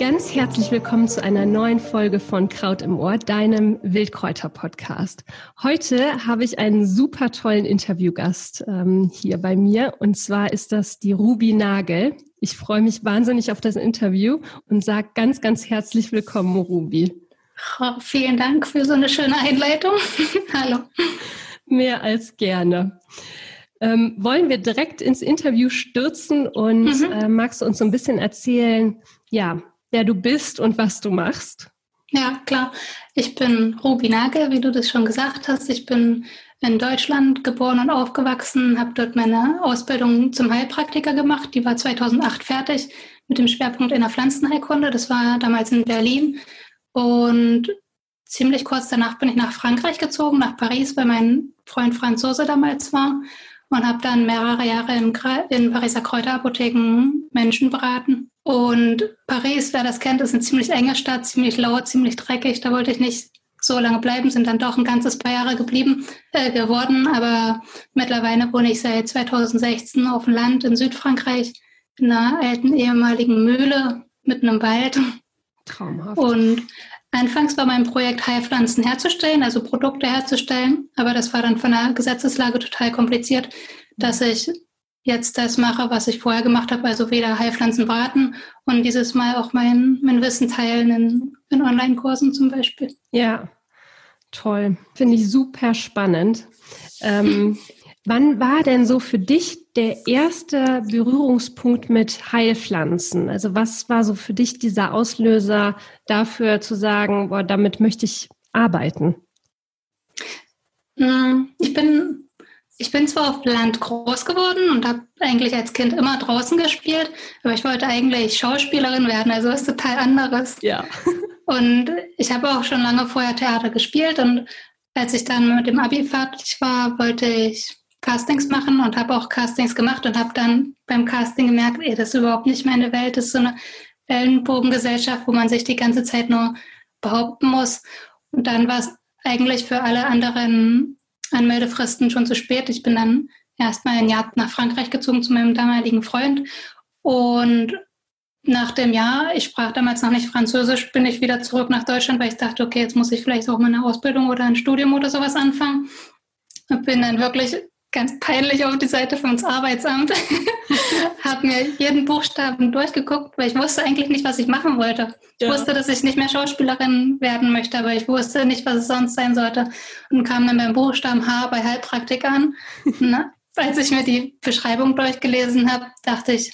Ganz herzlich willkommen zu einer neuen Folge von Kraut im Ohr, deinem Wildkräuter-Podcast. Heute habe ich einen super tollen Interviewgast ähm, hier bei mir und zwar ist das die Ruby Nagel. Ich freue mich wahnsinnig auf das Interview und sage ganz, ganz herzlich willkommen, Ruby. Oh, vielen Dank für so eine schöne Einleitung. Hallo. Mehr als gerne. Ähm, wollen wir direkt ins Interview stürzen und mhm. äh, magst du uns so ein bisschen erzählen, ja, wer du bist und was du machst? Ja, klar. Ich bin Ruby Nagel, wie du das schon gesagt hast. Ich bin in Deutschland geboren und aufgewachsen, habe dort meine Ausbildung zum Heilpraktiker gemacht. Die war 2008 fertig mit dem Schwerpunkt in der Pflanzenheilkunde. Das war damals in Berlin. Und ziemlich kurz danach bin ich nach Frankreich gezogen, nach Paris, weil mein Freund Franzose damals war. Und habe dann mehrere Jahre in, in Pariser Kräuterapotheken Menschen beraten. Und Paris, wer das kennt, ist eine ziemlich enge Stadt, ziemlich laut, ziemlich dreckig. Da wollte ich nicht so lange bleiben, sind dann doch ein ganzes paar Jahre geblieben, äh, geworden. Aber mittlerweile wohne ich seit 2016 auf dem Land in Südfrankreich, in einer alten ehemaligen Mühle mit einem Wald. Traumhaft. Und anfangs war mein Projekt, Heilpflanzen herzustellen, also Produkte herzustellen. Aber das war dann von der Gesetzeslage total kompliziert, dass ich jetzt das mache, was ich vorher gemacht habe, also weder Heilpflanzen braten und dieses Mal auch mein, mein Wissen teilen in, in Online-Kursen zum Beispiel. Ja, toll. Finde ich super spannend. Ähm, wann war denn so für dich der erste Berührungspunkt mit Heilpflanzen? Also was war so für dich dieser Auslöser dafür zu sagen, boah, damit möchte ich arbeiten? Hm, ich bin ich bin zwar auf Land groß geworden und habe eigentlich als Kind immer draußen gespielt, aber ich wollte eigentlich Schauspielerin werden, also was total anderes. Ja. Und ich habe auch schon lange vorher Theater gespielt und als ich dann mit dem Abi fertig war, wollte ich Castings machen und habe auch Castings gemacht und habe dann beim Casting gemerkt, ey, das ist überhaupt nicht meine Welt, das ist so eine Ellenbogengesellschaft, wo man sich die ganze Zeit nur behaupten muss. Und dann war es eigentlich für alle anderen Anmeldefristen schon zu spät. Ich bin dann erstmal ein Jahr nach Frankreich gezogen zu meinem damaligen Freund. Und nach dem Jahr, ich sprach damals noch nicht Französisch, bin ich wieder zurück nach Deutschland, weil ich dachte, okay, jetzt muss ich vielleicht auch mal eine Ausbildung oder ein Studium oder sowas anfangen. Bin dann wirklich ganz peinlich auf die Seite von uns Arbeitsamt, habe mir jeden Buchstaben durchgeguckt, weil ich wusste eigentlich nicht, was ich machen wollte. Ich ja. wusste, dass ich nicht mehr Schauspielerin werden möchte, aber ich wusste nicht, was es sonst sein sollte. Und kam dann beim Buchstaben H bei Heilpraktik an. Na, als ich mir die Beschreibung durchgelesen habe, dachte ich,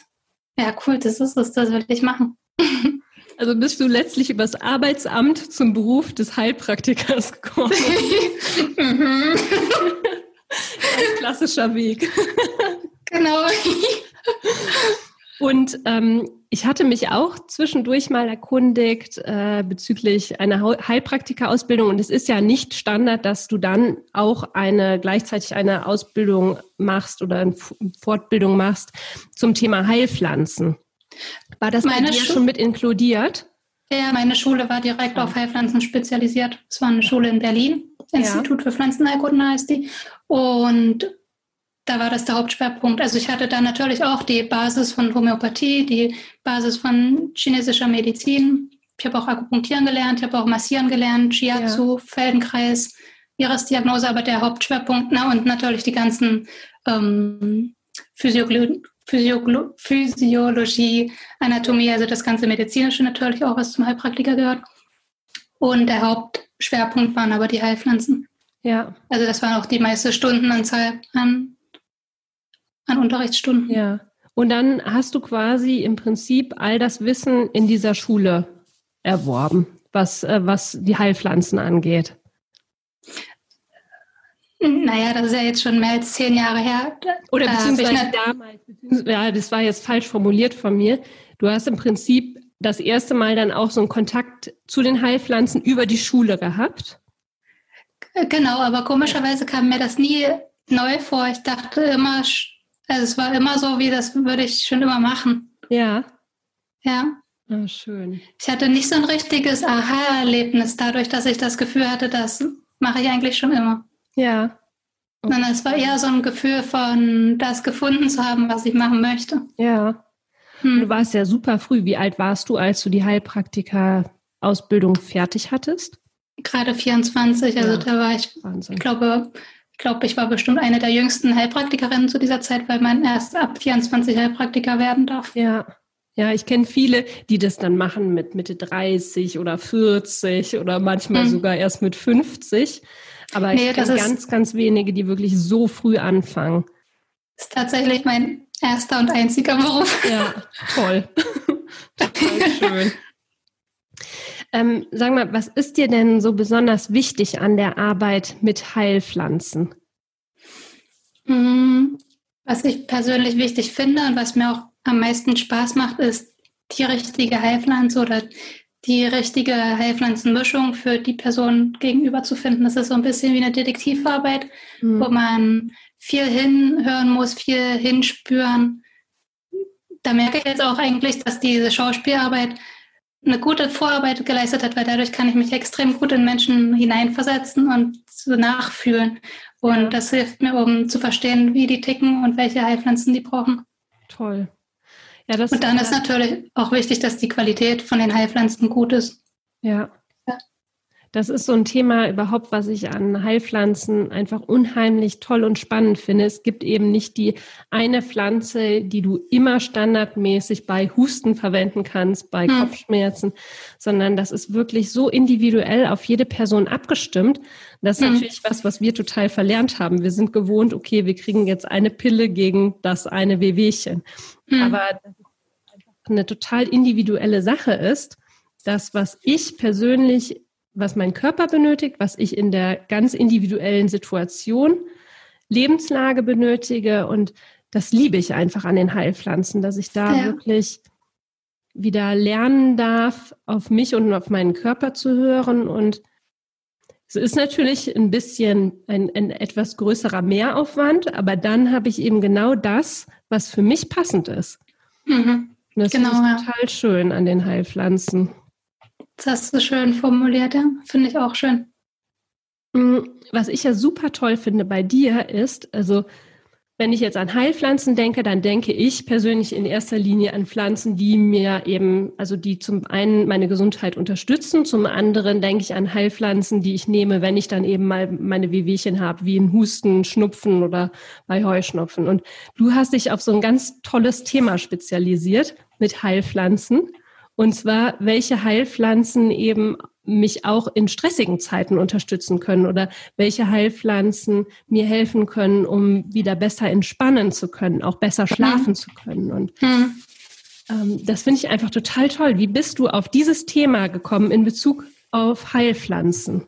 ja cool, das ist es, das will ich machen. Also bist du letztlich übers Arbeitsamt zum Beruf des Heilpraktikers gekommen? mhm. Ein klassischer Weg. Genau. Und ähm, ich hatte mich auch zwischendurch mal erkundigt äh, bezüglich einer Heilpraktika-Ausbildung. Und es ist ja nicht Standard, dass du dann auch eine gleichzeitig eine Ausbildung machst oder eine Fortbildung machst zum Thema Heilpflanzen. War das meine bei dir schon mit inkludiert? Ja, meine Schule war direkt auf Heilpflanzen spezialisiert. Es war eine Schule in Berlin, Institut ja. für Pflanzenheilkunde heißt die. Und da war das der Hauptschwerpunkt. Also ich hatte da natürlich auch die Basis von Homöopathie, die Basis von chinesischer Medizin. Ich habe auch Akupunktieren gelernt, ich habe auch Massieren gelernt, Shiatsu, ja. Feldenkreis, Iris-Diagnose, aber der Hauptschwerpunkt, na, und natürlich die ganzen ähm, Physiologie, Physiologie, Anatomie, also das ganze Medizinische natürlich auch, was zum Heilpraktiker gehört. Und der Hauptschwerpunkt waren aber die Heilpflanzen. Ja. Also das waren auch die meiste Stundenanzahl an, an Unterrichtsstunden. Ja. Und dann hast du quasi im Prinzip all das Wissen in dieser Schule erworben, was, äh, was die Heilpflanzen angeht. Naja, das ist ja jetzt schon mehr als zehn Jahre her. Oder beziehungsweise damals, beziehungsweise, ja, das war jetzt falsch formuliert von mir. Du hast im Prinzip das erste Mal dann auch so einen Kontakt zu den Heilpflanzen über die Schule gehabt? Genau, aber komischerweise kam mir das nie neu vor. Ich dachte immer, also es war immer so, wie das würde ich schon immer machen. Ja. Ja. Oh, schön. Ich hatte nicht so ein richtiges Aha-Erlebnis dadurch, dass ich das Gefühl hatte, das mache ich eigentlich schon immer. Ja. Okay. Sondern es war eher so ein Gefühl von, das gefunden zu haben, was ich machen möchte. Ja. Hm. Du warst ja super früh. Wie alt warst du, als du die Heilpraktiker-Ausbildung fertig hattest? Gerade 24, also ja. da war ich, Wahnsinn. ich glaube, ich glaube, ich war bestimmt eine der jüngsten Heilpraktikerinnen zu dieser Zeit, weil man erst ab 24 Heilpraktiker werden darf. Ja. Ja, ich kenne viele, die das dann machen mit Mitte 30 oder 40 oder manchmal hm. sogar erst mit 50. Aber nee, ich kenne ganz, ganz wenige, die wirklich so früh anfangen. Das ist tatsächlich mein erster und einziger Beruf. Ja, toll. Total schön. Ähm, sag mal, was ist dir denn so besonders wichtig an der Arbeit mit Heilpflanzen? Hm, was ich persönlich wichtig finde und was mir auch am meisten Spaß macht, ist die richtige Heilpflanze oder die richtige Heilpflanzenmischung für die Person gegenüber zu finden. Das ist so ein bisschen wie eine Detektivarbeit, mhm. wo man viel hinhören muss, viel hinspüren. Da merke ich jetzt auch eigentlich, dass diese Schauspielarbeit eine gute Vorarbeit geleistet hat, weil dadurch kann ich mich extrem gut in Menschen hineinversetzen und so nachfühlen. Und das hilft mir, um zu verstehen, wie die ticken und welche Heilpflanzen die brauchen. Toll. Ja, das, und dann ist natürlich auch wichtig, dass die Qualität von den Heilpflanzen gut ist. Ja. Das ist so ein Thema überhaupt, was ich an Heilpflanzen einfach unheimlich toll und spannend finde. Es gibt eben nicht die eine Pflanze, die du immer standardmäßig bei Husten verwenden kannst, bei hm. Kopfschmerzen, sondern das ist wirklich so individuell auf jede Person abgestimmt. Das ist hm. natürlich was, was wir total verlernt haben. Wir sind gewohnt, okay, wir kriegen jetzt eine Pille gegen das eine Wehwehchen. Hm. Aber eine total individuelle Sache ist, das, was ich persönlich, was mein Körper benötigt, was ich in der ganz individuellen Situation, Lebenslage benötige und das liebe ich einfach an den Heilpflanzen, dass ich da ja. wirklich wieder lernen darf, auf mich und auf meinen Körper zu hören und es ist natürlich ein bisschen ein, ein etwas größerer Mehraufwand, aber dann habe ich eben genau das, was für mich passend ist. Mhm. das genau, ist ja. total schön an den Heilpflanzen. Das hast du schön formuliert, ja. Finde ich auch schön. Mm, was ich ja super toll finde bei dir ist, also wenn ich jetzt an Heilpflanzen denke, dann denke ich persönlich in erster Linie an Pflanzen, die mir eben, also die zum einen meine Gesundheit unterstützen, zum anderen denke ich an Heilpflanzen, die ich nehme, wenn ich dann eben mal meine Wehwehchen habe, wie ein Husten, Schnupfen oder bei Heuschnupfen. Und du hast dich auf so ein ganz tolles Thema spezialisiert mit Heilpflanzen. Und zwar, welche Heilpflanzen eben mich auch in stressigen Zeiten unterstützen können oder welche Heilpflanzen mir helfen können, um wieder besser entspannen zu können, auch besser mhm. schlafen mhm. zu können. Und mhm. ähm, das finde ich einfach total toll. Wie bist du auf dieses Thema gekommen in Bezug auf Heilpflanzen?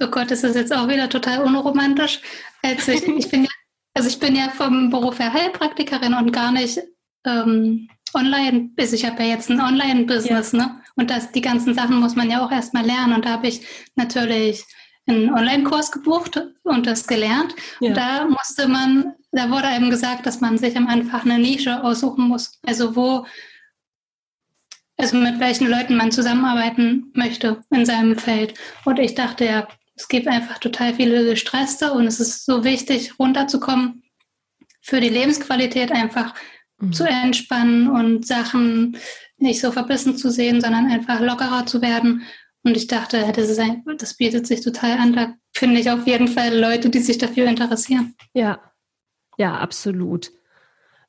Oh Gott, das ist jetzt auch wieder total unromantisch. Also ich, ich bin ja, also ich bin ja vom Beruf her Heilpraktikerin und gar nicht ähm, online. Also ich habe ja jetzt ein Online-Business, ja. ne? Und das, die ganzen Sachen muss man ja auch erstmal lernen. Und da habe ich natürlich einen Online-Kurs gebucht und das gelernt. Ja. Und da musste man, da wurde einem gesagt, dass man sich am Anfang eine Nische aussuchen muss. Also wo, also mit welchen Leuten man zusammenarbeiten möchte in seinem Feld. Und ich dachte ja, es gibt einfach total viele Gestresste und es ist so wichtig, runterzukommen für die Lebensqualität einfach mhm. zu entspannen und Sachen nicht so verbissen zu sehen, sondern einfach lockerer zu werden. Und ich dachte, das, ist ein, das bietet sich total an. Da finde ich auf jeden Fall Leute, die sich dafür interessieren. Ja, ja, absolut.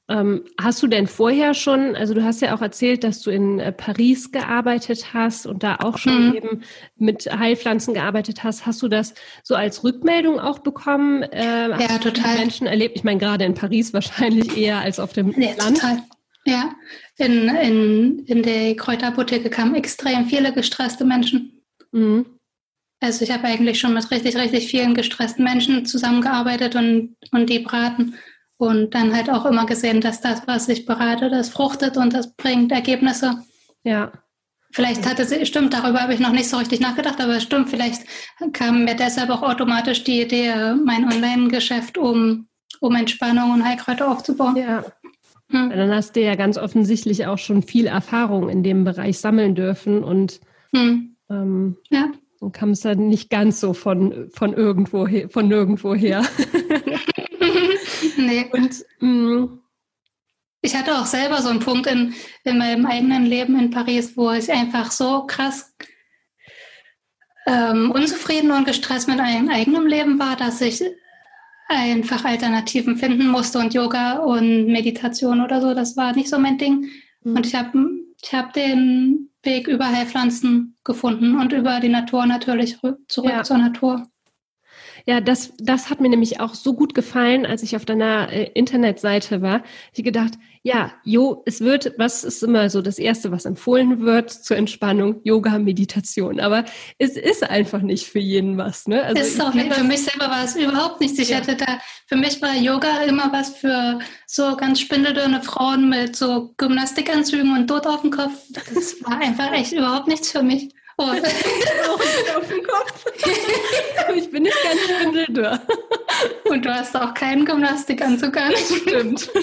Ähm, hast du denn vorher schon, also du hast ja auch erzählt, dass du in äh, Paris gearbeitet hast und da auch schon mhm. eben mit Heilpflanzen gearbeitet hast. Hast du das so als Rückmeldung auch bekommen? Äh, ja, total. Menschen erlebt? Ich meine, gerade in Paris wahrscheinlich eher als auf dem ja, Land. Total. Ja, in, in, in der Kräuterapotheke kamen extrem viele gestresste Menschen. Mhm. Also ich habe eigentlich schon mit richtig, richtig vielen gestressten Menschen zusammengearbeitet und, und die beraten. Und dann halt auch immer gesehen, dass das, was ich berate, das fruchtet und das bringt Ergebnisse. Ja. Vielleicht hatte sie, stimmt, darüber habe ich noch nicht so richtig nachgedacht, aber stimmt, vielleicht kam mir deshalb auch automatisch die Idee, mein Online-Geschäft um, um Entspannung und Heilkräuter aufzubauen. Ja. Hm. Dann hast du ja ganz offensichtlich auch schon viel Erfahrung in dem Bereich sammeln dürfen und hm. ähm, ja. Kam es dann nicht ganz so von, von irgendwo her, von nirgendwo her. nee. Und mh, mm, ich hatte auch selber so einen Punkt in, in meinem eigenen Leben in Paris, wo ich einfach so krass ähm, unzufrieden und gestresst mit meinem eigenen Leben war, dass ich einfach Alternativen finden musste und Yoga und Meditation oder so, das war nicht so mein Ding. Mhm. Und ich habe ich hab den Weg über Heilpflanzen gefunden und über die Natur natürlich zurück ja. zur Natur. Ja, das, das hat mir nämlich auch so gut gefallen, als ich auf deiner äh, Internetseite war. Ich gedacht, ja, Jo, es wird, was ist immer so das Erste, was empfohlen wird zur Entspannung? Yoga, Meditation. Aber es ist einfach nicht für jeden was. Ne? Also ist auch nicht. Für mich selber war es überhaupt nichts. Ich ja. hatte da, für mich war Yoga immer was für so ganz spindeldürne Frauen mit so Gymnastikanzügen und Dot auf dem Kopf. Das war einfach echt überhaupt nichts für mich. Auf dem Kopf. ich bin nicht ganz spindeldürr. Und du hast auch keinen Gymnastikanzug an. Stimmt.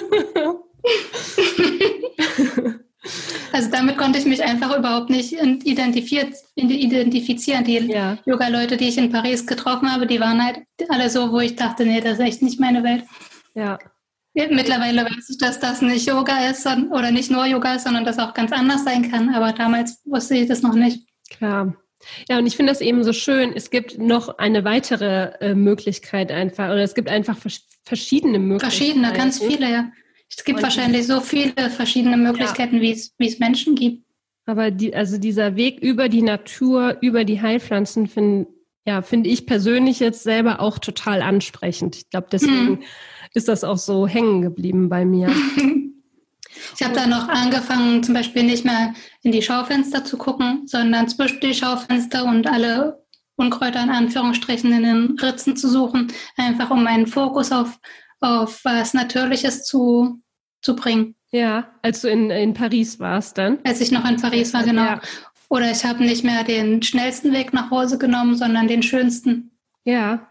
Also damit konnte ich mich einfach überhaupt nicht identifizieren. Die ja. Yoga-Leute, die ich in Paris getroffen habe, die waren halt alle so, wo ich dachte, nee, das ist echt nicht meine Welt. Ja. Mittlerweile weiß ich, dass das nicht Yoga ist oder nicht nur Yoga ist, sondern das auch ganz anders sein kann. Aber damals wusste ich das noch nicht. Klar. Ja, und ich finde das eben so schön. Es gibt noch eine weitere äh, Möglichkeit einfach, oder es gibt einfach vers verschiedene Möglichkeiten. Verschiedene, ganz viele, ja. Es gibt und wahrscheinlich so viele verschiedene Möglichkeiten, ja. wie es, Menschen gibt. Aber die, also dieser Weg über die Natur, über die Heilpflanzen, finde ja, finde ich persönlich jetzt selber auch total ansprechend. Ich glaube, deswegen hm. ist das auch so hängen geblieben bei mir. Ich habe dann noch angefangen, zum Beispiel nicht mehr in die Schaufenster zu gucken, sondern zwischen die Schaufenster und alle Unkräuter in Anführungsstrichen in den Ritzen zu suchen, einfach um meinen Fokus auf, auf was Natürliches zu, zu bringen. Ja, als du in, in Paris warst dann? Als ich noch in Paris war, genau. Ja. Oder ich habe nicht mehr den schnellsten Weg nach Hause genommen, sondern den schönsten. Ja,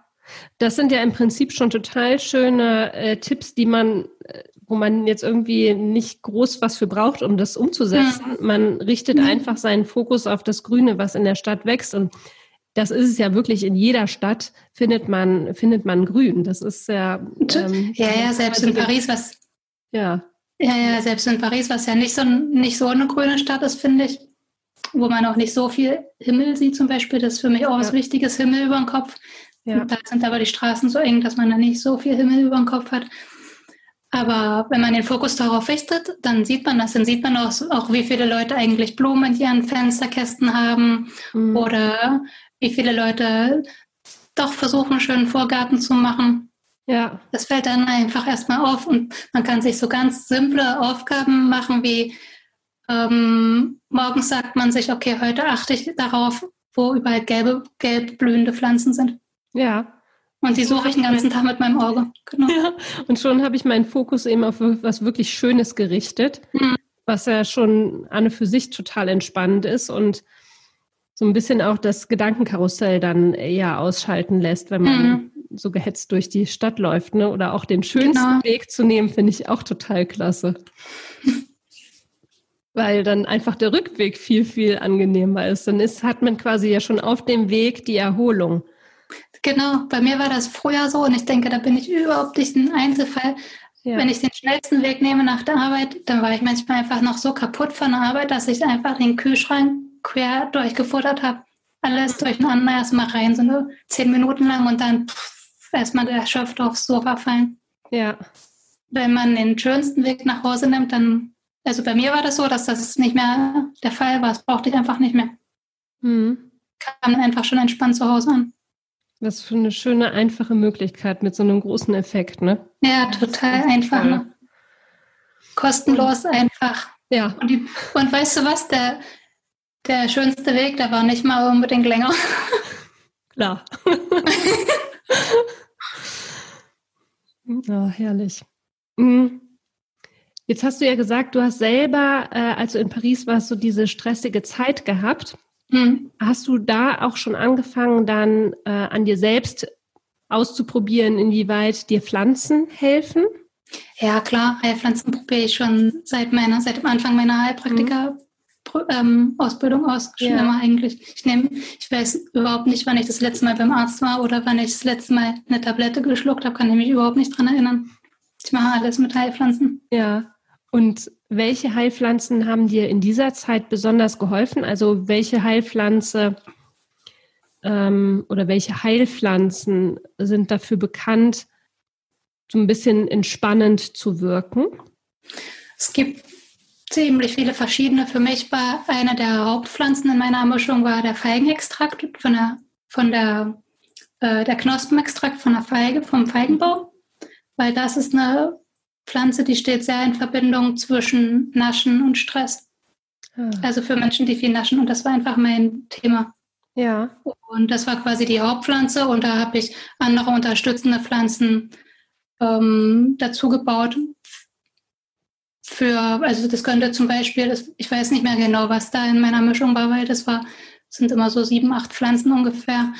das sind ja im Prinzip schon total schöne äh, Tipps, die man wo man jetzt irgendwie nicht groß was für braucht, um das umzusetzen. Mhm. Man richtet mhm. einfach seinen Fokus auf das Grüne, was in der Stadt wächst. Und das ist es ja wirklich in jeder Stadt findet man, findet man Grün. Das ist ja. Ähm, ja, ja, selbst in Paris, was. Ja. Ja, ja, selbst in Paris, was ja nicht so, nicht so eine grüne Stadt ist, finde ich, wo man auch nicht so viel Himmel sieht zum Beispiel. Das ist für mich auch ja. was Wichtiges, Himmel über dem Kopf. Ja. da sind aber die Straßen so eng, dass man da nicht so viel Himmel über dem Kopf hat. Aber wenn man den Fokus darauf richtet, dann sieht man das. Dann sieht man auch, auch wie viele Leute eigentlich Blumen in ihren Fensterkästen haben mhm. oder wie viele Leute doch versuchen, einen schönen Vorgarten zu machen. Ja. Das fällt dann einfach erstmal auf und man kann sich so ganz simple Aufgaben machen, wie ähm, morgens sagt man sich, okay, heute achte ich darauf, wo überall gelbe, gelb blühende Pflanzen sind. Ja, und die suche ich den ganzen Tag mit meinem Auge. Genau. Ja, und schon habe ich meinen Fokus eben auf was wirklich Schönes gerichtet, mhm. was ja schon an und für sich total entspannend ist und so ein bisschen auch das Gedankenkarussell dann eher ausschalten lässt, wenn man mhm. so gehetzt durch die Stadt läuft. Ne? Oder auch den schönsten genau. Weg zu nehmen, finde ich auch total klasse. Weil dann einfach der Rückweg viel, viel angenehmer ist. Dann ist, hat man quasi ja schon auf dem Weg die Erholung. Genau, bei mir war das früher so und ich denke, da bin ich überhaupt nicht ein Einzelfall. Ja. Wenn ich den schnellsten Weg nehme nach der Arbeit, dann war ich manchmal einfach noch so kaputt von der Arbeit, dass ich einfach den Kühlschrank quer durchgefuttert habe. Alles durcheinander erstmal rein, so nur zehn Minuten lang und dann erstmal erschöpft aufs Sofa fallen. Ja. Wenn man den schönsten Weg nach Hause nimmt, dann, also bei mir war das so, dass das nicht mehr der Fall war. Das brauchte ich einfach nicht mehr. Mhm. Kam einfach schon entspannt zu Hause an. Was für eine schöne, einfache Möglichkeit mit so einem großen Effekt, ne? Ja, total einfach. Ne? Kostenlos einfach. Ja. Und, die, und, weißt du was? Der, der schönste Weg, der war nicht mal unbedingt länger. Klar. oh, herrlich. Mhm. Jetzt hast du ja gesagt, du hast selber, äh, als du in Paris warst, so diese stressige Zeit gehabt. Mhm. Hast du da auch schon angefangen, dann äh, an dir selbst auszuprobieren, inwieweit dir Pflanzen helfen? Ja, klar. Heilpflanzen probiere ich schon seit meiner, seit dem Anfang meiner Heilpraktiker. Mhm. Ähm, Ausbildung aus, schon ja. immer eigentlich. Ich nehme, ich weiß überhaupt nicht, wann ich das letzte Mal beim Arzt war oder wann ich das letzte Mal eine Tablette geschluckt habe, kann ich mich überhaupt nicht dran erinnern. Ich mache alles mit Heilpflanzen. Ja. Und welche Heilpflanzen haben dir in dieser Zeit besonders geholfen? Also welche Heilpflanze ähm, oder welche Heilpflanzen sind dafür bekannt, so ein bisschen entspannend zu wirken? Es gibt ziemlich viele verschiedene. Für mich war eine der Hauptpflanzen in meiner Mischung war der Feigenextrakt von der, von der, äh, der Knospenextrakt von der Feige, vom Feigenbaum, weil das ist eine Pflanze, die steht sehr in Verbindung zwischen Naschen und Stress. Ah. Also für Menschen, die viel naschen. Und das war einfach mein Thema. Ja. Und das war quasi die Hauptpflanze. Und da habe ich andere unterstützende Pflanzen ähm, dazu gebaut. Für, also das könnte zum Beispiel, das, ich weiß nicht mehr genau, was da in meiner Mischung war, weil das war, sind immer so sieben, acht Pflanzen ungefähr.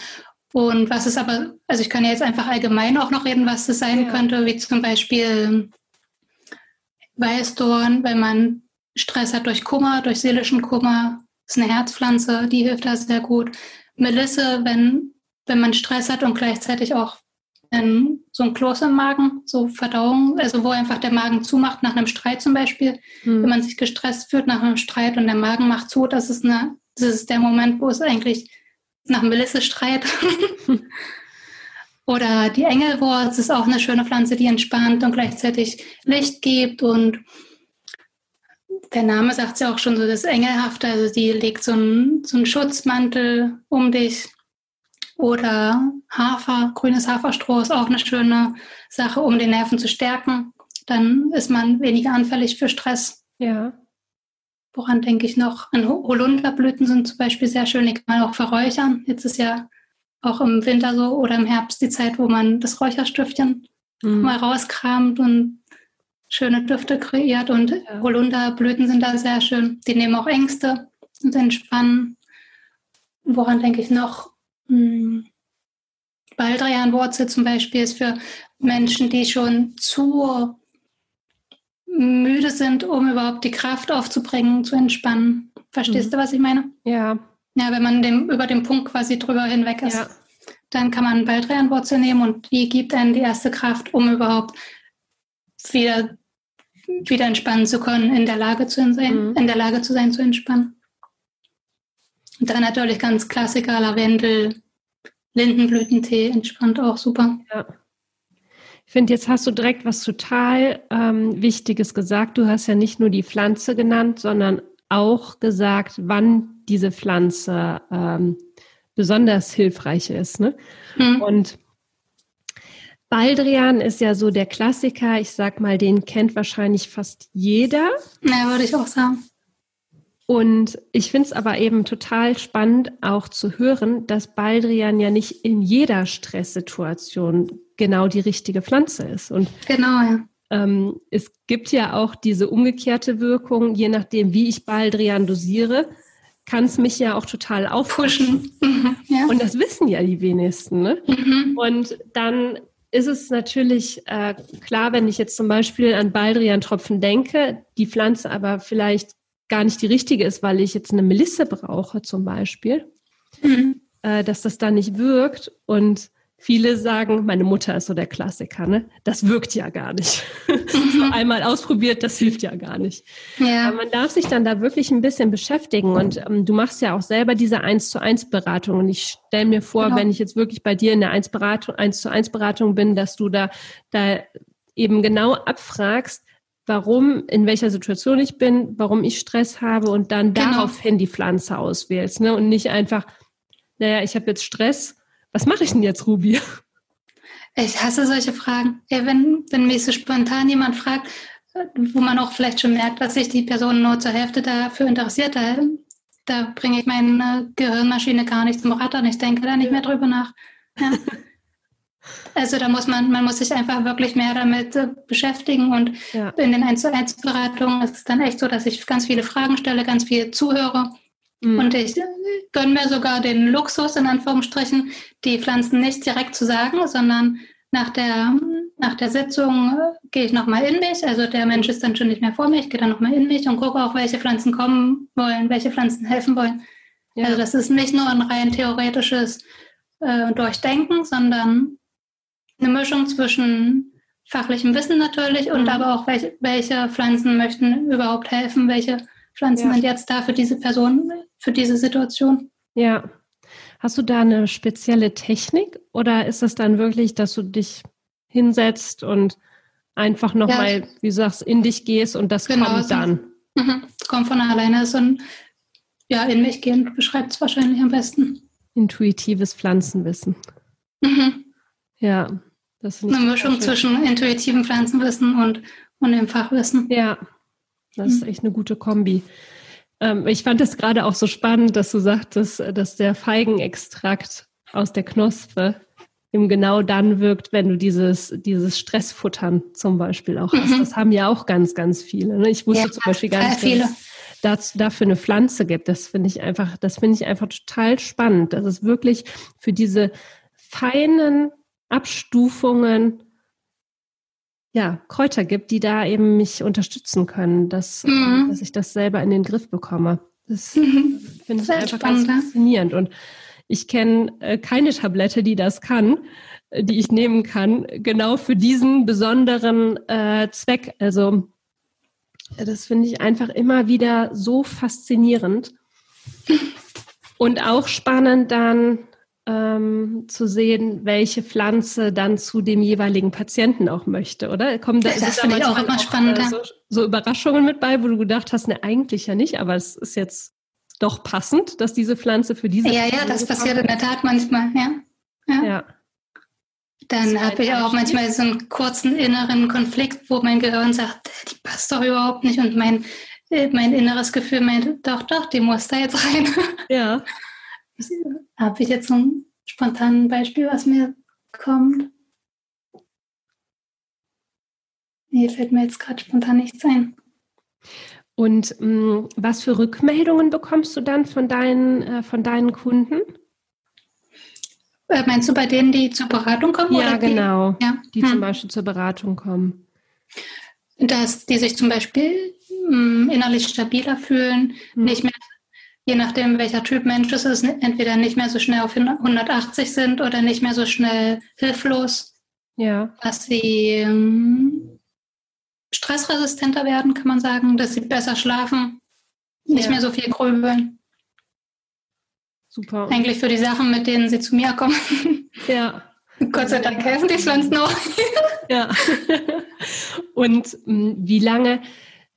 Und was ist aber, also ich kann ja jetzt einfach allgemein auch noch reden, was das sein ja. könnte, wie zum Beispiel Weißdorn, wenn man Stress hat durch Kummer, durch seelischen Kummer, ist eine Herzpflanze, die hilft da sehr gut. Melisse, wenn, wenn man Stress hat und gleichzeitig auch in, so ein Kloß im Magen, so Verdauung, also wo einfach der Magen zumacht, nach einem Streit zum Beispiel. Hm. Wenn man sich gestresst fühlt nach einem Streit und der Magen macht zu, das ist, eine, das ist der Moment, wo es eigentlich nach Melisse streit. Oder die Engelwurz ist auch eine schöne Pflanze, die entspannt und gleichzeitig Licht gibt. Und der Name sagt es ja auch schon so, das Engelhafte, also die legt so einen, so einen Schutzmantel um dich. Oder Hafer, grünes Haferstroh ist auch eine schöne Sache, um den Nerven zu stärken. Dann ist man weniger anfällig für Stress. Ja. Woran denke ich noch? An Holunderblüten sind zum Beispiel sehr schön, die kann man auch verräuchern. Jetzt ist ja auch im Winter so oder im Herbst die Zeit, wo man das Räucherstiftchen mhm. mal rauskramt und schöne Düfte kreiert. Und. Holunderblüten sind da sehr schön. Die nehmen auch Ängste und entspannen. Woran denke ich noch? Hm. Baldrianwurzel zum Beispiel ist für Menschen, die schon zu müde sind, um überhaupt die Kraft aufzubringen, zu entspannen. Verstehst mhm. du, was ich meine? Ja. Ja, wenn man dem, über den Punkt quasi drüber hinweg ist, ja. dann kann man Baldrianwurzel nehmen und die gibt einem die erste Kraft, um überhaupt wieder, wieder entspannen zu können, in der Lage zu sein, mhm. in der Lage zu sein, zu entspannen. Und dann natürlich ganz Klassiker, Lavendel, Lindenblütentee, entspannt auch super. Ja. Ich finde, jetzt hast du direkt was total ähm, Wichtiges gesagt. Du hast ja nicht nur die Pflanze genannt, sondern auch gesagt, wann diese Pflanze ähm, besonders hilfreich ist. Ne? Mhm. Und Baldrian ist ja so der Klassiker. Ich sag mal, den kennt wahrscheinlich fast jeder. Ja, würde ich auch sagen. Und ich finde es aber eben total spannend auch zu hören, dass Baldrian ja nicht in jeder Stresssituation genau die richtige Pflanze ist. Und genau, ja. Ähm, es gibt ja auch diese umgekehrte Wirkung, je nachdem, wie ich Baldrian dosiere, kann es mich ja auch total aufpushen. Mhm, ja. Und das wissen ja die wenigsten. Ne? Mhm. Und dann ist es natürlich äh, klar, wenn ich jetzt zum Beispiel an Baldrian-Tropfen denke, die Pflanze aber vielleicht gar nicht die richtige ist, weil ich jetzt eine Melisse brauche zum Beispiel, mhm. äh, dass das dann nicht wirkt. Und Viele sagen, meine Mutter ist so der Klassiker, ne? Das wirkt ja gar nicht. so mhm. einmal ausprobiert, das hilft ja gar nicht. Ja. Aber man darf sich dann da wirklich ein bisschen beschäftigen und ähm, du machst ja auch selber diese 1 zu 1 Beratung und ich stelle mir vor, genau. wenn ich jetzt wirklich bei dir in der 1 Beratung, 1 zu 1 Beratung bin, dass du da, da eben genau abfragst, warum, in welcher Situation ich bin, warum ich Stress habe und dann genau. daraufhin die Pflanze auswählst, ne? Und nicht einfach, naja, ich habe jetzt Stress was mache ich denn jetzt, Ruby? Ich hasse solche Fragen. Ey, wenn, wenn mich so spontan jemand fragt, wo man auch vielleicht schon merkt, dass sich die Person nur zur Hälfte dafür interessiert, da, da bringe ich meine Gehirnmaschine gar nicht zum Rattern. Ich denke da nicht mehr drüber nach. Ja. Also da muss man, man muss sich einfach wirklich mehr damit äh, beschäftigen und ja. in den 1 zu 1 Beratungen ist es dann echt so, dass ich ganz viele Fragen stelle, ganz viel zuhöre. Mhm. Und ich gönne mir sogar den Luxus, in Anführungsstrichen, die Pflanzen nicht direkt zu sagen, sondern nach der, nach der Sitzung äh, gehe ich nochmal in mich. Also der Mensch ist dann schon nicht mehr vor mir, ich gehe dann nochmal in mich und gucke auch, welche Pflanzen kommen wollen, welche Pflanzen helfen wollen. Ja. Also das ist nicht nur ein rein theoretisches äh, Durchdenken, sondern eine Mischung zwischen fachlichem Wissen natürlich und mhm. aber auch welche, welche Pflanzen möchten überhaupt helfen, welche Pflanzen ja. sind jetzt da für diese Person, für diese Situation. Ja. Hast du da eine spezielle Technik oder ist es dann wirklich, dass du dich hinsetzt und einfach nochmal, ja. wie du sagst, in dich gehst und das genau, kommt dann? Mhm. Kommt von alleine. So ein, ja, in mich gehen beschreibt es wahrscheinlich am besten. Intuitives Pflanzenwissen. Mhm. Ja, das ist eine Mischung zwischen intuitivem Pflanzenwissen und, und dem Fachwissen. Ja, das ist mhm. echt eine gute Kombi. Ähm, ich fand es gerade auch so spannend, dass du sagtest, dass der Feigenextrakt aus der Knospe eben genau dann wirkt, wenn du dieses, dieses Stressfuttern zum Beispiel auch hast. Mhm. Das haben ja auch ganz, ganz viele. Ne? Ich wusste ja, zum Beispiel gar nicht, dass es dafür eine Pflanze gibt. Das finde ich einfach, das finde ich einfach total spannend, dass es wirklich für diese feinen Abstufungen ja, Kräuter gibt, die da eben mich unterstützen können, dass, mhm. dass ich das selber in den Griff bekomme. Das mhm. finde ich einfach spannend, ganz faszinierend. Und ich kenne äh, keine Tablette, die das kann, äh, die ich nehmen kann, genau für diesen besonderen äh, Zweck. Also das finde ich einfach immer wieder so faszinierend. Und auch spannend dann ähm, zu sehen, welche Pflanze dann zu dem jeweiligen Patienten auch möchte, oder? Kommen da, das finde ich auch immer spannend. So, so, Überraschungen mit bei, wo du gedacht hast, ne, eigentlich ja nicht, aber es ist jetzt doch passend, dass diese Pflanze für diese. Ja, Pflanze ja, das passiert in der Tat manchmal, ja. Ja. ja. Dann habe ich auch manchmal so einen kurzen inneren Konflikt, wo mein Gehirn sagt, die passt doch überhaupt nicht und mein, äh, mein inneres Gefühl meint, doch, doch, die muss da jetzt rein. Ja. Habe ich jetzt so ein spontanes Beispiel, was mir kommt? Nee, fällt mir jetzt gerade spontan nichts ein. Und mh, mm, was für Rückmeldungen bekommst du dann von deinen, äh, von deinen Kunden? Äh, meinst du bei denen, die zur Beratung kommen? Ja, genau. Die, ja. die hm. zum Beispiel zur Beratung kommen. Dass die sich zum Beispiel mh, mm, innerlich stabiler fühlen, hm. nicht mehr je nachdem, welcher Typ Mensch es ist, entweder nicht mehr so schnell auf 180 sind oder nicht mehr so schnell hilflos. Ja. Dass sie ähm, stressresistenter werden, kann man sagen, dass sie besser schlafen, nicht ja. mehr so viel grübeln. Super. Eigentlich für die Sachen, mit denen sie zu mir kommen. Ja. Gott sei Dank helfen die Pflanzen auch. ja. Und mh, wie lange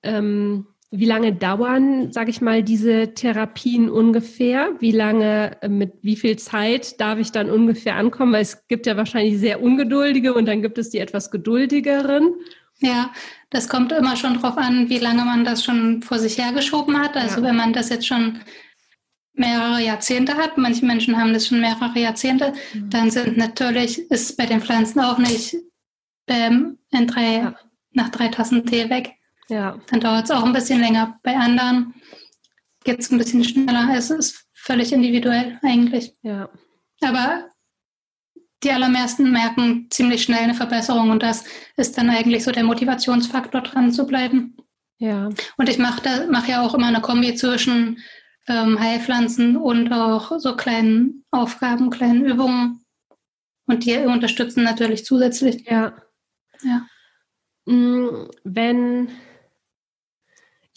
ähm, wie lange dauern, sage ich mal, diese Therapien ungefähr? Wie lange, äh, mit wie viel Zeit darf ich dann ungefähr ankommen? Weil es gibt ja wahrscheinlich sehr ungeduldige und dann gibt es die etwas geduldigeren. Ja, das kommt immer schon drauf an, wie lange man das schon vor sich hergeschoben hat. Also ja. wenn man das jetzt schon mehrere Jahrzehnte hat, manche Menschen haben das schon mehrere Jahrzehnte, mhm. dann sind natürlich, ist bei den Pflanzen auch nicht ähm, in drei, ja. nach drei Tassen Tee weg. Ja. Dann dauert es auch ein bisschen länger. Bei anderen geht es ein bisschen schneller. Es ist völlig individuell eigentlich. Ja. Aber die allermeisten merken ziemlich schnell eine Verbesserung und das ist dann eigentlich so der Motivationsfaktor, dran zu bleiben. Ja. Und ich mache mach ja auch immer eine Kombi zwischen ähm, Heilpflanzen und auch so kleinen Aufgaben, kleinen Übungen. Und die unterstützen natürlich zusätzlich. Ja. Ja. Mm, wenn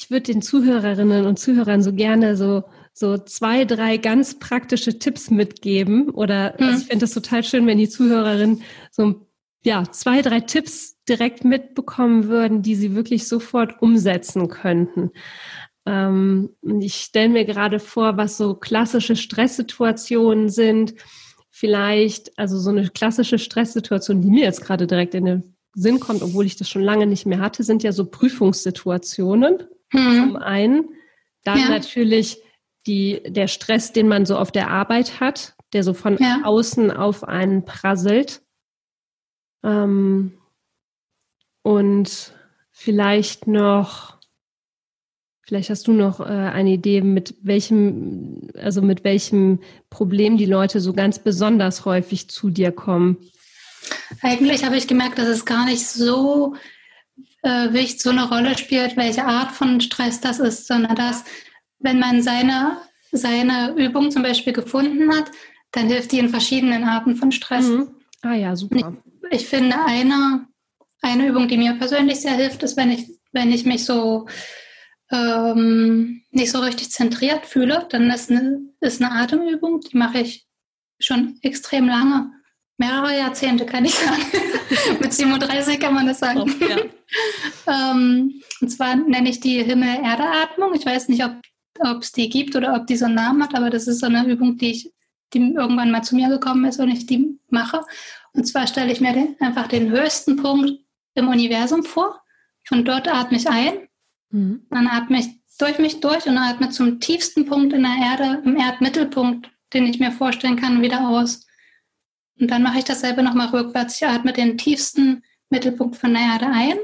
ich würde den Zuhörerinnen und Zuhörern so gerne so so zwei, drei ganz praktische Tipps mitgeben. Oder mhm. also ich fände das total schön, wenn die Zuhörerinnen so ja, zwei, drei Tipps direkt mitbekommen würden, die sie wirklich sofort umsetzen könnten. Ähm, ich stelle mir gerade vor, was so klassische Stresssituationen sind. Vielleicht, also so eine klassische Stresssituation, die mir jetzt gerade direkt in den Sinn kommt, obwohl ich das schon lange nicht mehr hatte, sind ja so Prüfungssituationen. Mhm. Zum einen. Dann ja. natürlich die, der Stress, den man so auf der Arbeit hat, der so von ja. außen auf einen prasselt. Ähm, und vielleicht noch, vielleicht hast du noch äh, eine Idee, mit welchem, also mit welchem Problem die Leute so ganz besonders häufig zu dir kommen. Eigentlich habe ich gemerkt, dass es gar nicht so äh, wichtig so eine Rolle spielt, welche Art von Stress das ist, sondern dass, wenn man seine, seine Übung zum Beispiel gefunden hat, dann hilft die in verschiedenen Arten von Stress. Mhm. Ah ja, super. Ich, ich, finde, eine, eine Übung, die mir persönlich sehr hilft, ist, wenn ich, wenn ich mich so ähm, nicht so richtig zentriert fühle, dann ist eine, ist eine Atemübung, die mache ich schon extrem lange. Mehrere Jahrzehnte, kann ich sagen. Mit 37 kann man das sagen. Oh, ja. ähm, und zwar nenne ich die Himmel-Erde-Atmung. Ich weiß nicht, ob es die gibt oder ob die so einen Namen hat, aber das ist so eine Übung, die ich die irgendwann mal zu mir gekommen ist und ich die mache. Und zwar stelle ich mir den, einfach den höchsten Punkt im Universum vor. Von dort atme ich ein, mhm. dann atme ich durch mich durch und atme zum tiefsten Punkt in der Erde, im Erdmittelpunkt, den ich mir vorstellen kann, wieder aus. Und dann mache ich dasselbe nochmal rückwärts. Ich atme den tiefsten Mittelpunkt von der Erde ein,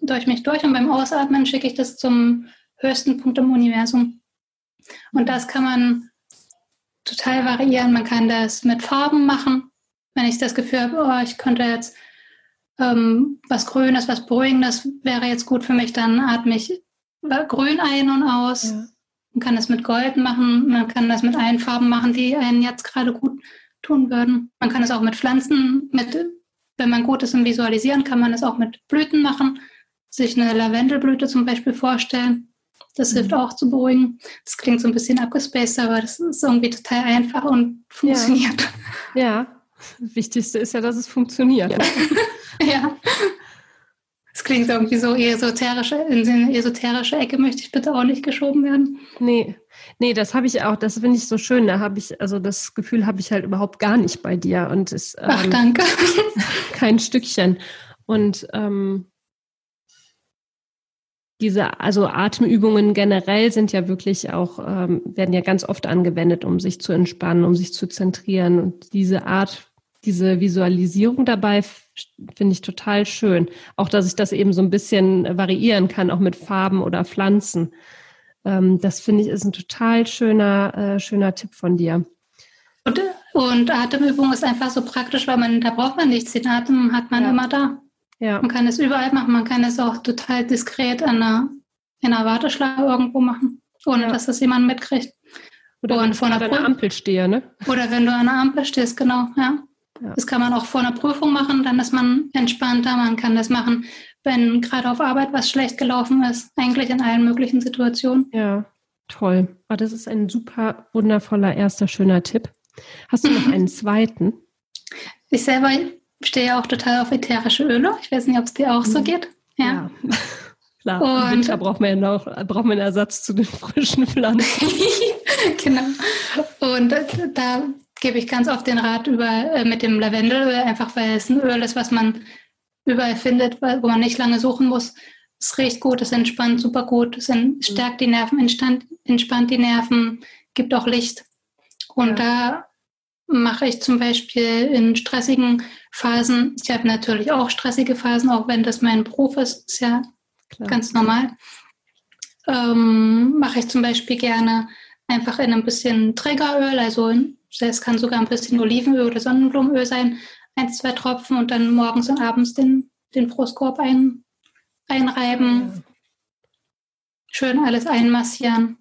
durch mich durch und beim Ausatmen schicke ich das zum höchsten Punkt im Universum. Und das kann man total variieren. Man kann das mit Farben machen. Wenn ich das Gefühl habe, oh, ich könnte jetzt ähm, was Grünes, was Beruhigendes wäre jetzt gut für mich, dann atme ich grün ein und aus. Ja. Man kann das mit Gold machen, man kann das mit allen Farben machen, die einen jetzt gerade gut tun würden. Man kann es auch mit Pflanzen, mit, wenn man gut ist im Visualisieren, kann man es auch mit Blüten machen. Sich eine Lavendelblüte zum Beispiel vorstellen das mhm. hilft auch zu beruhigen. Das klingt so ein bisschen abgespaced, aber das ist irgendwie total einfach und funktioniert. Ja. ja. Das Wichtigste ist ja, dass es funktioniert. ja. Es klingt irgendwie so esoterische, in eine esoterische Ecke möchte ich bitte auch nicht geschoben werden. Nee, nee, das habe ich auch, das finde ich so schön. Da habe ich, also das Gefühl habe ich halt überhaupt gar nicht bei dir. Und es, Ach, ähm, danke. kein Stückchen. Und ähm, diese, also Atemübungen generell sind ja wirklich auch, ähm, werden ja ganz oft angewendet, um sich zu entspannen, um sich zu zentrieren. Und diese Art, diese Visualisierung dabei finde ich total schön. Auch, dass ich das eben so ein bisschen variieren kann, auch mit Farben oder Pflanzen. Ähm, das finde ich ist ein total schöner, äh, schöner Tipp von dir. Und, und Atemübung ist einfach so praktisch, weil man, da braucht man nichts. Den Atem hat man ja. immer da. Ja. Man kann es überall machen. Man kann es auch total diskret an einer, in einer Warteschlange irgendwo machen, ohne ja. dass das jemand mitkriegt. Oder und vor einer, einer Ampel stehe, ne? Oder wenn du an einer Ampel stehst, genau, ja. ja. Das kann man auch vor einer Prüfung machen, dann ist man entspannter. Man kann das machen, wenn gerade auf Arbeit was schlecht gelaufen ist. Eigentlich in allen möglichen Situationen. Ja, toll. Oh, das ist ein super wundervoller erster schöner Tipp. Hast du noch einen zweiten? Ich selber stehe auch total auf ätherische Öle. Ich weiß nicht, ob es dir auch so mhm. geht. Ja. ja. Klar, und, im Winter braucht man ja noch braucht man Ersatz zu den frischen Pflanzen. genau. Und da gebe ich ganz oft den Rat über äh, mit dem Lavendelöl, einfach weil es ein Öl ist, was man überall findet, wo man nicht lange suchen muss. Es riecht gut, es entspannt super gut, es stärkt die Nerven, entspannt die Nerven, gibt auch Licht. Und ja. da mache ich zum Beispiel in stressigen Phasen. Ich habe natürlich auch stressige Phasen, auch wenn das mein Beruf ist, ist ja Klar. ganz normal. Ähm, mache ich zum Beispiel gerne einfach in ein bisschen Trägeröl, also es kann sogar ein bisschen Olivenöl oder Sonnenblumenöl sein, ein, zwei Tropfen und dann morgens und abends den, den Brustkorb ein, einreiben. Schön alles einmassieren.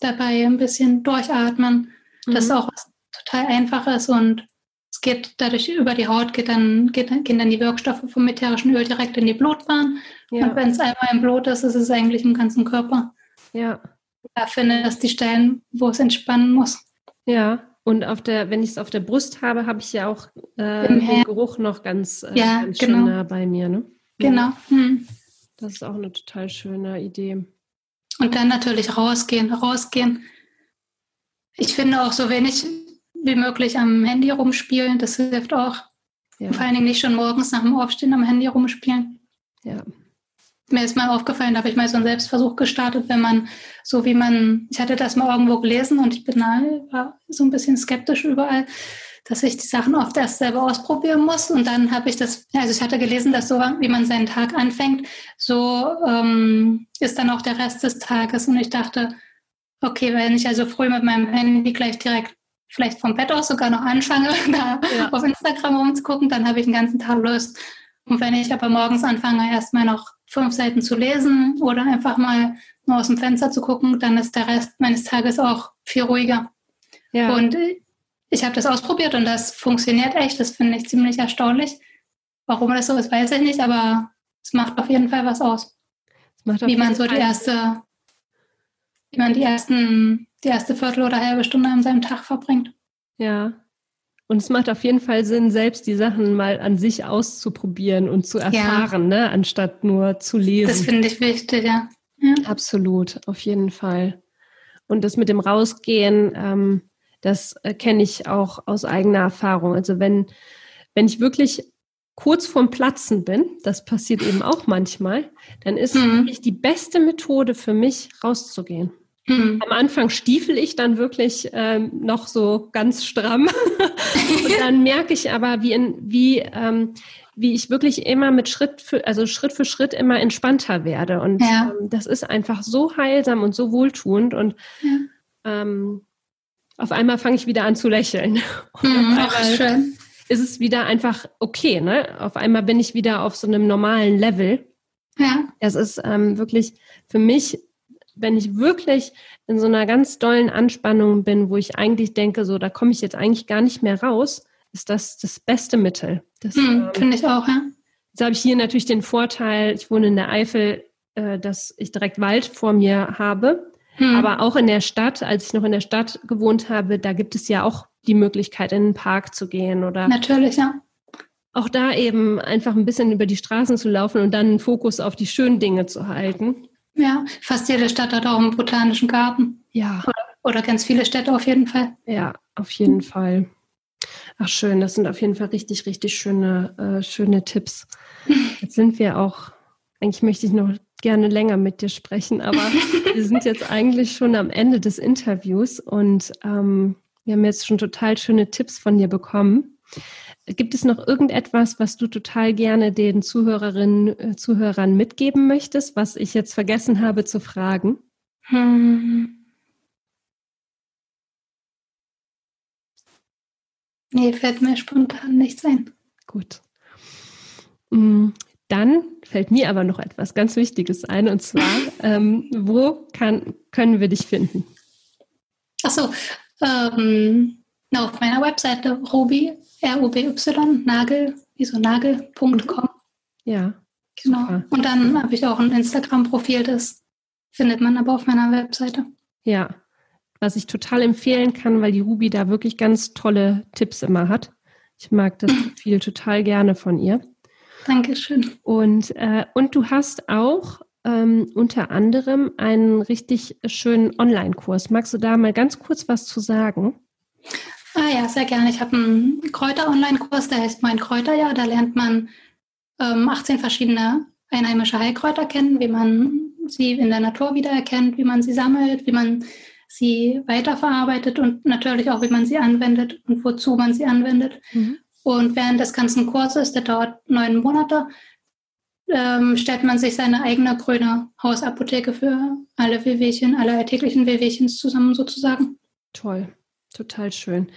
Dabei ein bisschen durchatmen. Das mhm. ist auch was total einfach ist und es geht dadurch über die Haut, geht dann, geht, gehen dann die Wirkstoffe vom ätherischen Öl direkt in die Blutbahn. Ja. Und wenn es einmal im Blut ist, ist es eigentlich im ganzen Körper. Ja. Da finde ich das die Stellen, wo es entspannen muss. Ja, und auf der, wenn ich es auf der Brust habe, habe ich ja auch äh, den Geruch noch ganz, äh, ja, ganz genau. schön nah bei mir. Ne? Genau. Hm. Das ist auch eine total schöne Idee. Und dann natürlich rausgehen, rausgehen. Ich finde auch so wenig wie möglich am Handy rumspielen. Das hilft auch. Ja. Vor allen Dingen nicht schon morgens nach dem Aufstehen am Handy rumspielen. Ja. Mir ist mal aufgefallen, da habe ich mal so einen Selbstversuch gestartet, wenn man, so wie man, ich hatte das mal irgendwo gelesen und ich bin da, war so ein bisschen skeptisch überall, dass ich die Sachen oft erst selber ausprobieren muss. Und dann habe ich das, also ich hatte gelesen, dass so, wie man seinen Tag anfängt, so ähm, ist dann auch der Rest des Tages. Und ich dachte, okay, wenn ich also früh mit meinem Handy gleich direkt vielleicht vom Bett aus sogar noch anfange, da ja. auf Instagram rumzugucken, dann habe ich den ganzen Tag Lust. Und wenn ich aber morgens anfange, erstmal noch fünf Seiten zu lesen oder einfach mal nur aus dem Fenster zu gucken, dann ist der Rest meines Tages auch viel ruhiger. Ja. Und ich habe das ausprobiert und das funktioniert echt. Das finde ich ziemlich erstaunlich. Warum das so ist, weiß ich nicht, aber es macht auf jeden Fall was aus. wie man so die erste, wie man die ersten, die erste Viertel oder halbe Stunde an seinem Tag verbringt. Ja. Und es macht auf jeden Fall Sinn, selbst die Sachen mal an sich auszuprobieren und zu erfahren, ja. ne? anstatt nur zu lesen. Das finde ich wichtig, ja. ja. Absolut, auf jeden Fall. Und das mit dem Rausgehen, ähm, das äh, kenne ich auch aus eigener Erfahrung. Also wenn, wenn ich wirklich kurz vorm Platzen bin, das passiert eben auch manchmal, dann ist mhm. wirklich die beste Methode für mich, rauszugehen. Mhm. Am Anfang stiefel ich dann wirklich ähm, noch so ganz stramm. und dann merke ich aber, wie, in, wie, ähm, wie ich wirklich immer mit Schritt für, also Schritt für Schritt immer entspannter werde. Und ja. ähm, das ist einfach so heilsam und so wohltuend. Und ja. ähm, auf einmal fange ich wieder an zu lächeln. Mhm, ach, schön. Ist es wieder einfach okay, ne? Auf einmal bin ich wieder auf so einem normalen Level. Ja. Es ist ähm, wirklich für mich, wenn ich wirklich in so einer ganz dollen Anspannung bin, wo ich eigentlich denke, so, da komme ich jetzt eigentlich gar nicht mehr raus, ist das das beste Mittel. Das, mhm, ähm, Finde ich auch, ja. Jetzt habe ich hier natürlich den Vorteil, ich wohne in der Eifel, äh, dass ich direkt Wald vor mir habe. Hm. Aber auch in der Stadt, als ich noch in der Stadt gewohnt habe, da gibt es ja auch die Möglichkeit, in den Park zu gehen oder. Natürlich, ja. Auch da eben einfach ein bisschen über die Straßen zu laufen und dann einen Fokus auf die schönen Dinge zu halten. Ja, fast jede Stadt hat auch einen botanischen Garten. Ja. Oder, oder ganz viele Städte auf jeden Fall. Ja, auf jeden Fall. Ach schön, das sind auf jeden Fall richtig, richtig schöne, äh, schöne Tipps. Jetzt sind wir auch, eigentlich möchte ich noch gerne länger mit dir sprechen, aber wir sind jetzt eigentlich schon am Ende des Interviews und ähm, wir haben jetzt schon total schöne Tipps von dir bekommen. Gibt es noch irgendetwas, was du total gerne den Zuhörerinnen, äh, Zuhörern mitgeben möchtest, was ich jetzt vergessen habe zu fragen? Hm. Nee, fällt mir spontan nichts ein. Gut. Mm, dann fällt mir aber noch etwas ganz Wichtiges ein, und zwar, ähm, wo kann, können wir dich finden? Achso, ähm, auf meiner Webseite ruby, R-U-B-Y, nagel, wie so nagel.com. Ja. Genau. Super. Und dann habe ich auch ein Instagram-Profil, das findet man aber auf meiner Webseite. Ja, was ich total empfehlen kann, weil die Ruby da wirklich ganz tolle Tipps immer hat. Ich mag das Profil total gerne von ihr. Dankeschön. Und, äh, und du hast auch ähm, unter anderem einen richtig schönen Online-Kurs. Magst du da mal ganz kurz was zu sagen? Ah ja, sehr gerne. Ich habe einen Kräuter-Online-Kurs, der heißt Mein Kräuterjahr. Da lernt man ähm, 18 verschiedene einheimische Heilkräuter kennen, wie man sie in der Natur wiedererkennt, wie man sie sammelt, wie man sie weiterverarbeitet und natürlich auch, wie man sie anwendet und wozu man sie anwendet. Mhm. Und während des ganzen Kurses, der dauert neun Monate, ähm, stellt man sich seine eigene grüne Hausapotheke für alle Wehwehchen, alle alltäglichen Wehwehchen zusammen sozusagen. Toll, total schön.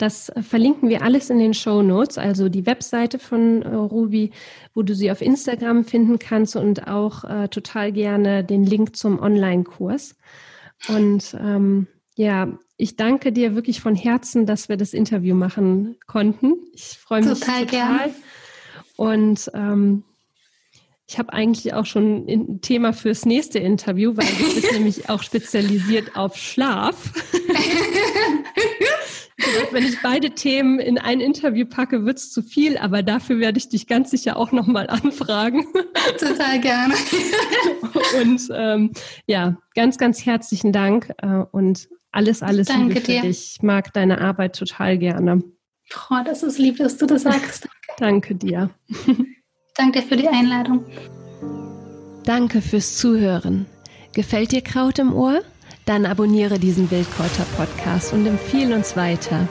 Das äh, verlinken wir alles in den Show Notes, also die Webseite von äh, Ruby, wo du sie auf Instagram finden kannst und auch äh, total gerne den Link zum Online-Kurs. Und ähm, ja, ich danke dir wirklich von Herzen, dass wir das Interview machen konnten. Ich freue mich total. total. Gern. Und ähm, ich habe eigentlich auch schon ein Thema fürs nächste Interview, weil du bist nämlich auch spezialisiert auf Schlaf. wenn ich beide Themen in ein Interview packe, wird es zu viel, aber dafür werde ich dich ganz sicher auch nochmal anfragen. Total gerne. Und ähm, ja, ganz, ganz herzlichen Dank äh, und alles, alles Danke Liebe für dir. dich. Ich mag deine Arbeit total gerne. Oh, das ist lieb, dass du das sagst. Danke, Danke dir. Danke dir für die Einladung. Danke fürs Zuhören. Gefällt dir Kraut im Ohr? Dann abonniere diesen Wildkräuter-Podcast und empfehle uns weiter.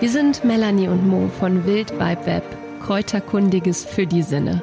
Wir sind Melanie und Mo von Wild Vibe Web, Kräuterkundiges für die Sinne.